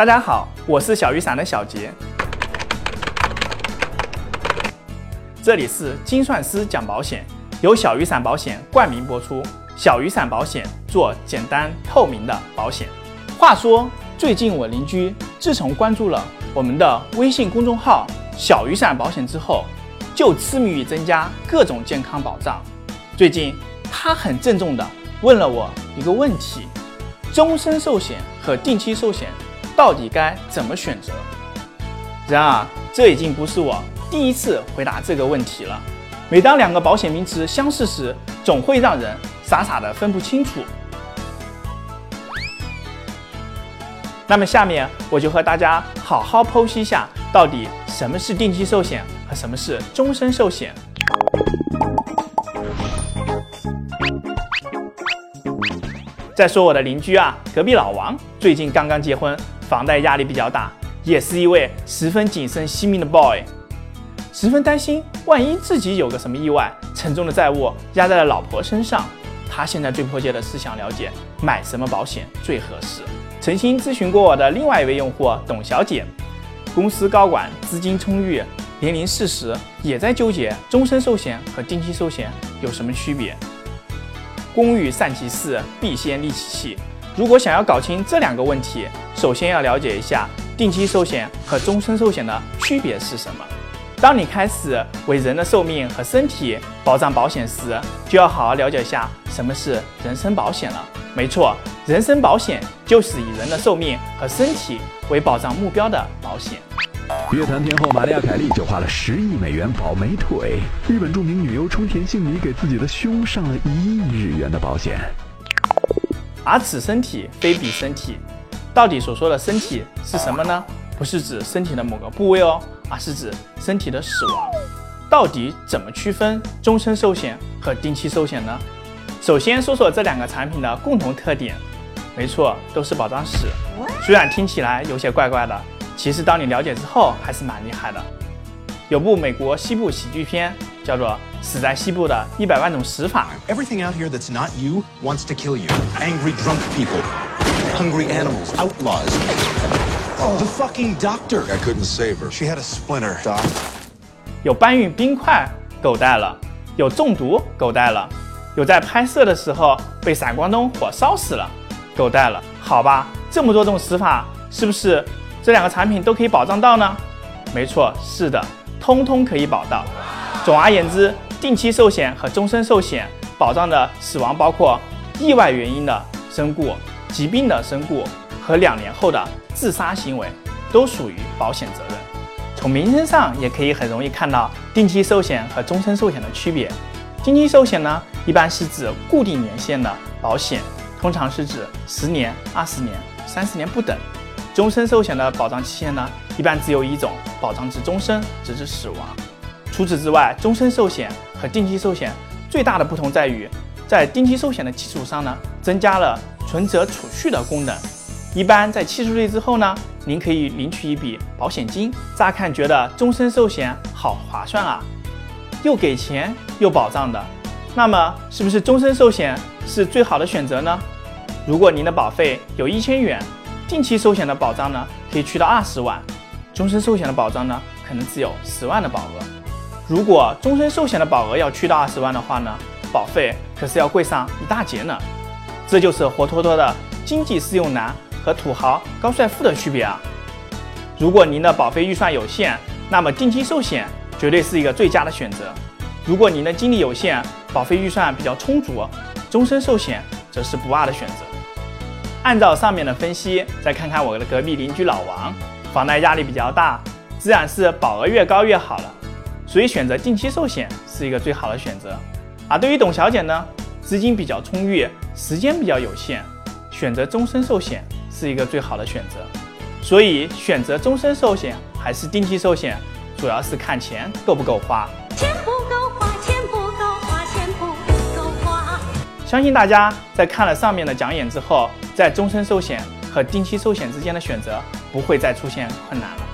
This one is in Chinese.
大家好，我是小雨伞的小杰，这里是精算师讲保险，由小雨伞保险冠名播出。小雨伞保险做简单透明的保险。话说，最近我邻居自从关注了我们的微信公众号“小雨伞保险”之后，就痴迷于增加各种健康保障。最近，他很郑重地问了我一个问题：终身寿险和定期寿险。到底该怎么选择？然而，这已经不是我第一次回答这个问题了。每当两个保险名词相似时，总会让人傻傻的分不清楚。那么，下面我就和大家好好剖析一下，到底什么是定期寿险和什么是终身寿险。再说我的邻居啊，隔壁老王最近刚刚结婚。房贷压力比较大，也是一位十分谨慎惜命的 boy，十分担心，万一自己有个什么意外，沉重的债务压在了老婆身上。他现在最迫切的是想了解买什么保险最合适。曾经咨询过我的另外一位用户董小姐，公司高管，资金充裕，年龄四十，也在纠结终身寿险和定期寿险有什么区别。工欲善其事，必先利其器。如果想要搞清这两个问题，首先要了解一下定期寿险和终身寿险的区别是什么。当你开始为人的寿命和身体保障保险时，就要好好了解一下什么是人身保险了。没错，人身保险就是以人的寿命和身体为保障目标的保险。乐坛天后玛利亚凯莉就花了十亿美元保美腿，日本著名女优冲田杏里给自己的胸上了一亿日元的保险。而此身体非彼身体，到底所说的身体是什么呢？不是指身体的某个部位哦，而是指身体的死亡。到底怎么区分终身寿险和定期寿险呢？首先说说这两个产品的共同特点，没错，都是保障死。虽然听起来有些怪怪的，其实当你了解之后还是蛮厉害的。有部美国西部喜剧片叫做。死在西部的一百万种死法。Everything out here that's not you wants to kill you. Angry drunk people, hungry animals, outlaws. Oh, the fucking doctor. I couldn't save her. She had a splinter, doc. 有搬运冰块，狗带了；有中毒，狗带了；有在拍摄的时候被闪光灯火烧死了，狗带了。好吧，这么多种死法，是不是这两个产品都可以保障到呢？没错，是的，通通可以保到。总而言之。定期寿险和终身寿险保障的死亡包括意外原因的身故、疾病的身故和两年后的自杀行为，都属于保险责任。从名称上也可以很容易看到定期寿险和终身寿险的区别。定期寿险呢，一般是指固定年限的保险，通常是指十年、二十年、三十年不等。终身寿险的保障期限呢，一般只有一种，保障至终身，直至死亡。除此之外，终身寿险和定期寿险最大的不同在于，在定期寿险的基础上呢，增加了存折储蓄的功能。一般在七十岁之后呢，您可以领取一笔保险金。乍看觉得终身寿险好划算啊，又给钱又保障的，那么是不是终身寿险是最好的选择呢？如果您的保费有一千元，定期寿险的保障呢可以去到二十万，终身寿险的保障呢可能只有十万的保额。如果终身寿险的保额要去到二十万的话呢，保费可是要贵上一大截呢。这就是活脱脱的经济适用男和土豪高帅富的区别啊！如果您的保费预算有限，那么定期寿险绝对是一个最佳的选择；如果您的精力有限，保费预算比较充足，终身寿险则是不二的选择。按照上面的分析，再看看我的隔壁邻居老王，房贷压力比较大，自然是保额越高越好了。所以选择定期寿险是一个最好的选择，而对于董小姐呢，资金比较充裕，时间比较有限，选择终身寿险是一个最好的选择。所以选择终身寿险还是定期寿险，主要是看钱够不够花。钱不够花，钱不够花，钱不够花。相信大家在看了上面的讲演之后，在终身寿险和定期寿险之间的选择不会再出现困难了。